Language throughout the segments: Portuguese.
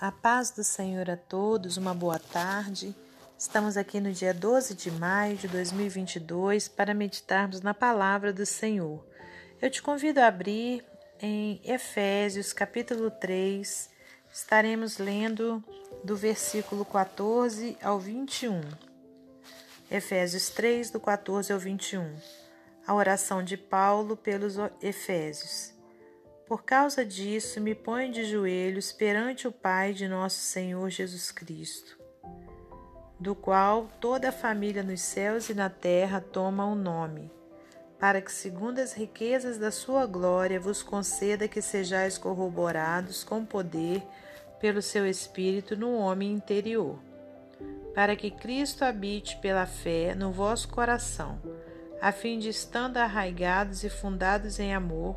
A paz do Senhor a todos, uma boa tarde. Estamos aqui no dia 12 de maio de 2022 para meditarmos na palavra do Senhor. Eu te convido a abrir em Efésios, capítulo 3. Estaremos lendo do versículo 14 ao 21. Efésios 3, do 14 ao 21. A oração de Paulo pelos Efésios. Por causa disso, me ponho de joelhos perante o Pai de nosso Senhor Jesus Cristo, do qual toda a família nos céus e na terra toma o um nome, para que, segundo as riquezas da sua glória, vos conceda que sejais corroborados com poder pelo seu Espírito no homem interior, para que Cristo habite pela fé no vosso coração, a fim de, estando arraigados e fundados em amor,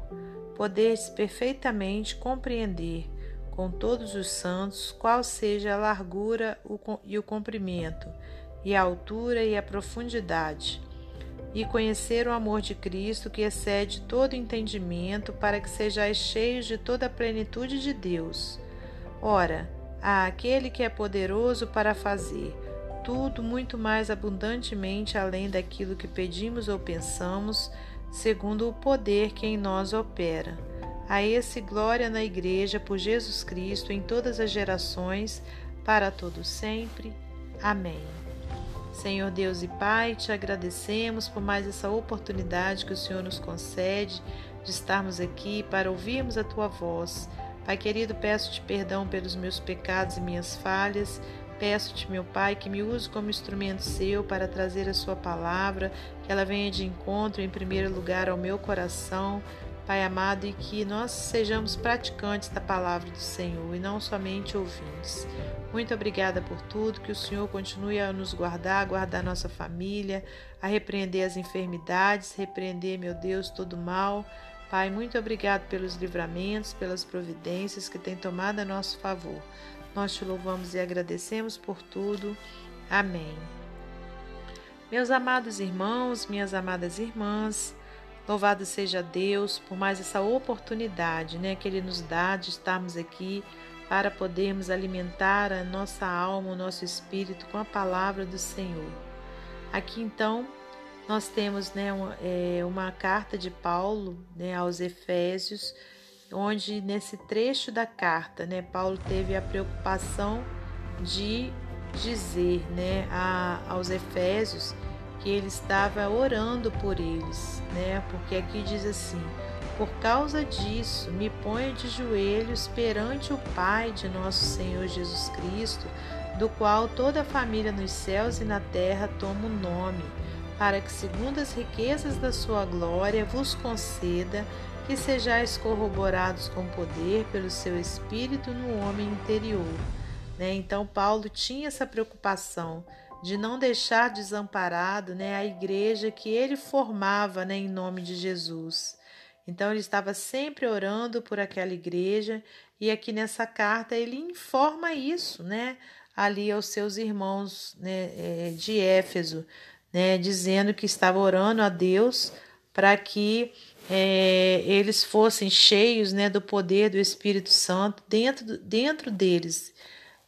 podeis perfeitamente compreender com todos os santos qual seja a largura e o comprimento, e a altura e a profundidade, e conhecer o amor de Cristo que excede todo entendimento, para que sejais cheios de toda a plenitude de Deus. Ora, há aquele que é poderoso para fazer tudo muito mais abundantemente além daquilo que pedimos ou pensamos, segundo o poder que em nós opera. A esse glória na Igreja por Jesus Cristo em todas as gerações, para todo sempre. Amém. Senhor Deus e Pai, te agradecemos por mais essa oportunidade que o Senhor nos concede de estarmos aqui para ouvirmos a tua voz. Pai querido, peço-te perdão pelos meus pecados e minhas falhas Peço-te, meu Pai, que me use como instrumento seu para trazer a Sua palavra, ela venha de encontro, em primeiro lugar, ao meu coração, Pai amado, e que nós sejamos praticantes da palavra do Senhor e não somente ouvintes. Muito obrigada por tudo, que o Senhor continue a nos guardar, a guardar nossa família, a repreender as enfermidades, repreender, meu Deus, todo mal. Pai, muito obrigado pelos livramentos, pelas providências que tem tomado a nosso favor. Nós te louvamos e agradecemos por tudo. Amém. Meus amados irmãos, minhas amadas irmãs, louvado seja Deus por mais essa oportunidade né, que Ele nos dá de estarmos aqui para podermos alimentar a nossa alma, o nosso espírito com a palavra do Senhor. Aqui então nós temos né, uma, é, uma carta de Paulo né, aos Efésios onde nesse trecho da carta, né, Paulo teve a preocupação de dizer, né, a, aos Efésios que ele estava orando por eles, né? Porque aqui diz assim: Por causa disso, me ponho de joelhos perante o Pai de nosso Senhor Jesus Cristo, do qual toda a família nos céus e na terra toma o nome, para que, segundo as riquezas da sua glória, vos conceda que sejais corroborados com poder pelo seu espírito no homem interior. Né? Então, Paulo tinha essa preocupação de não deixar desamparado né, a igreja que ele formava né, em nome de Jesus. Então, ele estava sempre orando por aquela igreja, e aqui nessa carta ele informa isso né, ali aos seus irmãos né, é, de Éfeso, né, dizendo que estava orando a Deus para que é, eles fossem cheios né, do poder do Espírito Santo dentro, dentro deles.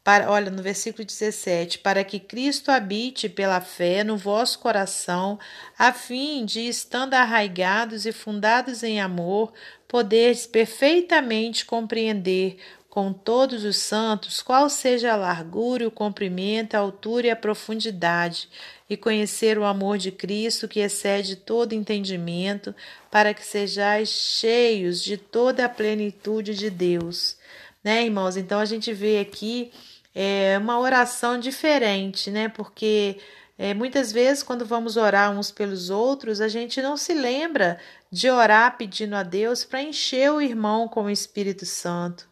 Para, olha, no versículo 17: para que Cristo habite pela fé no vosso coração, a fim de, estando arraigados e fundados em amor, poderes perfeitamente compreender com todos os santos qual seja a largura, o comprimento, a altura e a profundidade, e conhecer o amor de Cristo que excede todo entendimento, para que sejais cheios de toda a plenitude de Deus. Né, irmãos? Então a gente vê aqui é, uma oração diferente, né? Porque é, muitas vezes, quando vamos orar uns pelos outros, a gente não se lembra de orar pedindo a Deus para encher o irmão com o Espírito Santo,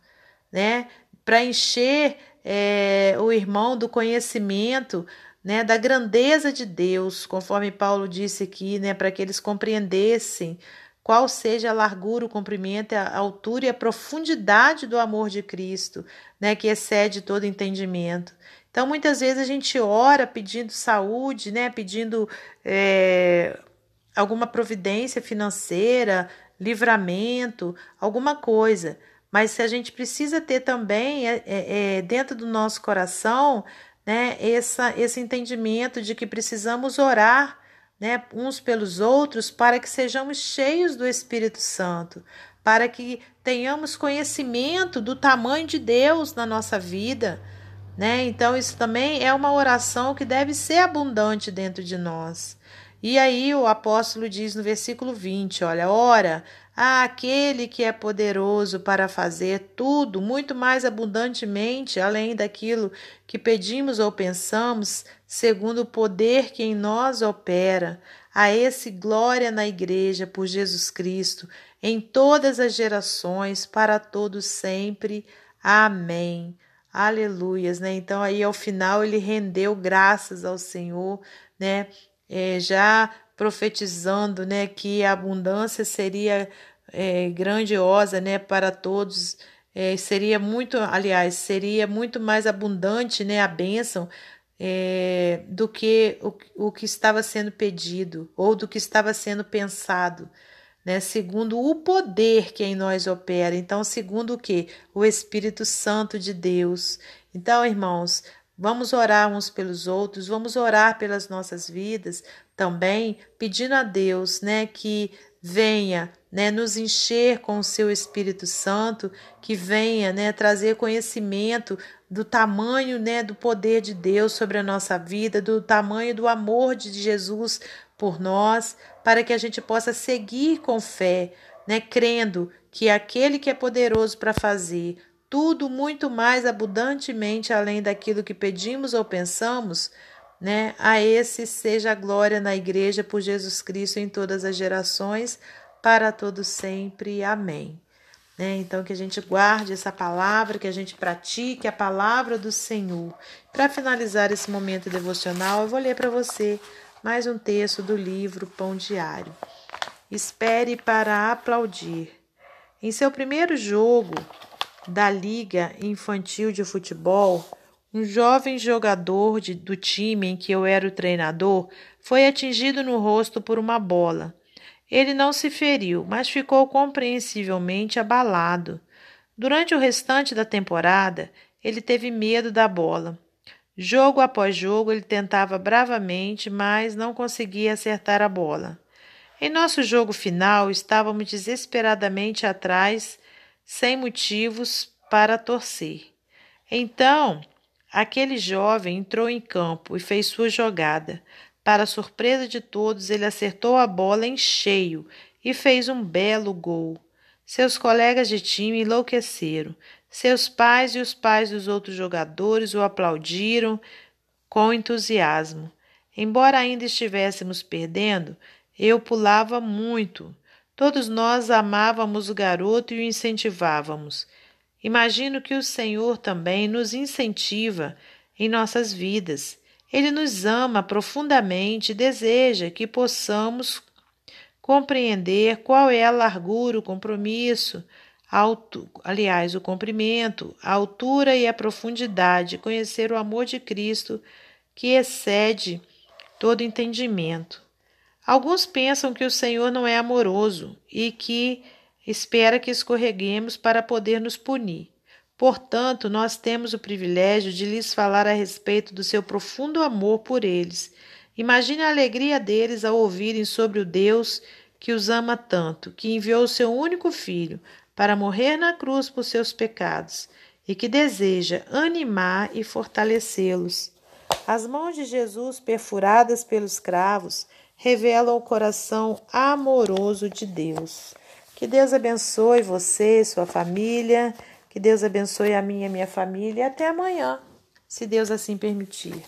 né? Para encher é, o irmão do conhecimento né, da grandeza de Deus, conforme Paulo disse aqui, né, para que eles compreendessem qual seja a largura, o comprimento, a altura e a profundidade do amor de Cristo, né, que excede todo entendimento. Então, muitas vezes a gente ora pedindo saúde, né, pedindo é, alguma providência financeira, livramento, alguma coisa, mas se a gente precisa ter também é, é, é, dentro do nosso coração né, essa, esse entendimento de que precisamos orar né, uns pelos outros para que sejamos cheios do Espírito Santo, para que tenhamos conhecimento do tamanho de Deus na nossa vida. Né? Então, isso também é uma oração que deve ser abundante dentro de nós. E aí o apóstolo diz no versículo 20: Olha, ora, aquele que é poderoso para fazer tudo muito mais abundantemente, além daquilo que pedimos ou pensamos, segundo o poder que em nós opera. A esse glória na Igreja por Jesus Cristo, em todas as gerações, para todos sempre. Amém. Aleluias, né? Então aí ao final ele rendeu graças ao Senhor, né? É, já profetizando, né, que a abundância seria é, grandiosa né, para todos. É, seria muito, aliás, seria muito mais abundante né, a bênção é, do que o, o que estava sendo pedido ou do que estava sendo pensado. Né, segundo o poder que em nós opera. Então, segundo o que? O Espírito Santo de Deus. Então, irmãos, vamos orar uns pelos outros, vamos orar pelas nossas vidas também, pedindo a Deus, né, que venha né, nos encher com o seu Espírito Santo, que venha né, trazer conhecimento do tamanho né, do poder de Deus sobre a nossa vida, do tamanho do amor de Jesus por nós, para que a gente possa seguir com fé, né, crendo que aquele que é poderoso para fazer tudo muito mais abundantemente além daquilo que pedimos ou pensamos, né? A esse seja a glória na igreja por Jesus Cristo em todas as gerações, para todos sempre. Amém. Né? Então, que a gente guarde essa palavra, que a gente pratique a palavra do Senhor. Para finalizar esse momento devocional, eu vou ler para você mais um texto do livro Pão Diário. Espere para aplaudir. Em seu primeiro jogo da Liga Infantil de Futebol, um jovem jogador de, do time em que eu era o treinador foi atingido no rosto por uma bola. Ele não se feriu, mas ficou compreensivelmente abalado. Durante o restante da temporada, ele teve medo da bola. Jogo após jogo, ele tentava bravamente, mas não conseguia acertar a bola. Em nosso jogo final, estávamos desesperadamente atrás, sem motivos para torcer. Então, Aquele jovem entrou em campo e fez sua jogada. Para surpresa de todos, ele acertou a bola em cheio e fez um belo gol. Seus colegas de time enlouqueceram. Seus pais e os pais dos outros jogadores o aplaudiram com entusiasmo. Embora ainda estivéssemos perdendo, eu pulava muito. Todos nós amávamos o garoto e o incentivávamos. Imagino que o Senhor também nos incentiva em nossas vidas. Ele nos ama profundamente e deseja que possamos compreender qual é a largura, o compromisso, alto, aliás, o comprimento, a altura e a profundidade, conhecer o amor de Cristo que excede todo entendimento. Alguns pensam que o Senhor não é amoroso e que espera que escorreguemos para poder nos punir. Portanto, nós temos o privilégio de lhes falar a respeito do seu profundo amor por eles. Imagine a alegria deles ao ouvirem sobre o Deus que os ama tanto, que enviou o seu único filho para morrer na cruz por seus pecados e que deseja animar e fortalecê-los. As mãos de Jesus, perfuradas pelos cravos, revelam o coração amoroso de Deus. Que Deus abençoe você, sua família. Que Deus abençoe a minha e a minha família. E até amanhã, se Deus assim permitir.